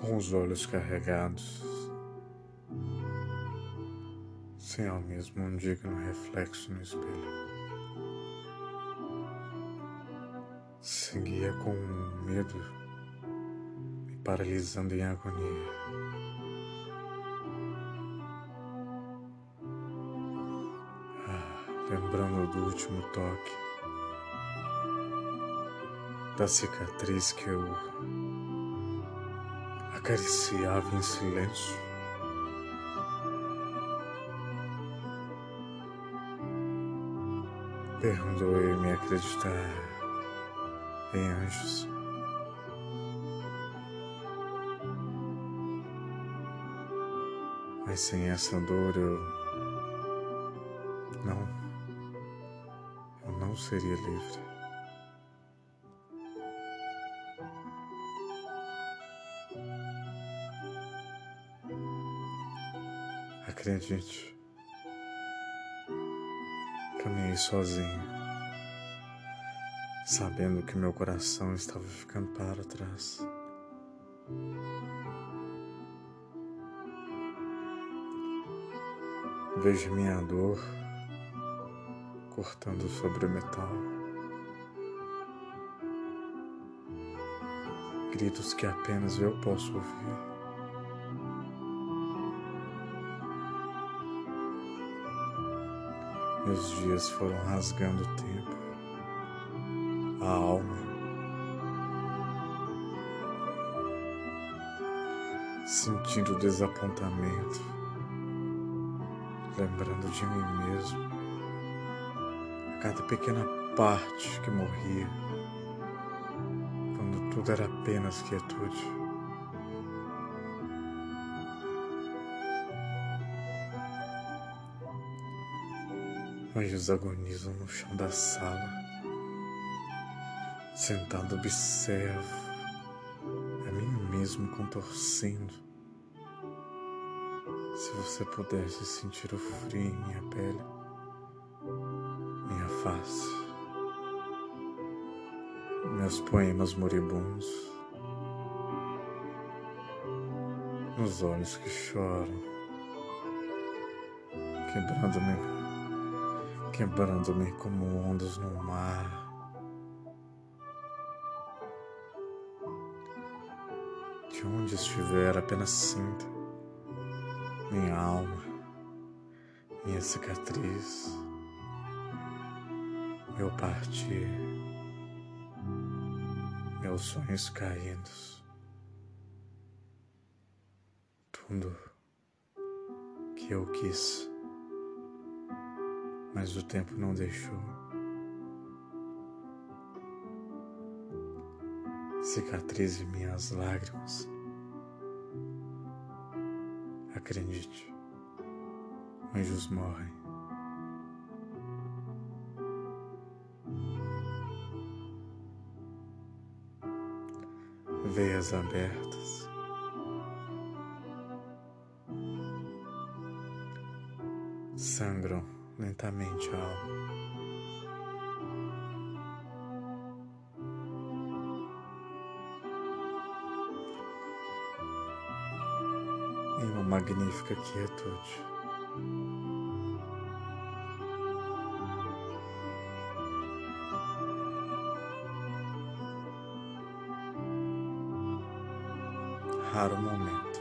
com os olhos carregados, sem ao mesmo um digno reflexo no espelho. Seguia com medo, me paralisando em agonia. Ah, lembrando do último toque, da cicatriz que eu acariciava em silêncio. Perdoe-me acreditar em anjos. Mas sem essa dor eu não, eu não seria livre. Acredite, caminhei sozinho, sabendo que meu coração estava ficando para trás. Vejo minha dor cortando sobre o metal. Gritos que apenas eu posso ouvir. Meus dias foram rasgando o tempo, a alma. Sentindo desapontamento, lembrando de mim mesmo, a cada pequena parte que morria, quando tudo era apenas quietude. Anjos agonizam no chão da sala. Sentado observo a mim mesmo contorcendo. Se você pudesse sentir o frio em minha pele, minha face, meus poemas moribundos, nos olhos que choram, quebrando-me quebrando-me como ondas no mar. De onde estiver, apenas sinta minha alma, minha cicatriz, meu partir, meus sonhos caídos, tudo que eu quis mas o tempo não deixou. Cicatrize minhas lágrimas. Acredite, anjos morrem. Veias abertas. Sangram lentamente a alma. Em uma magnífica quietude. Raro momento.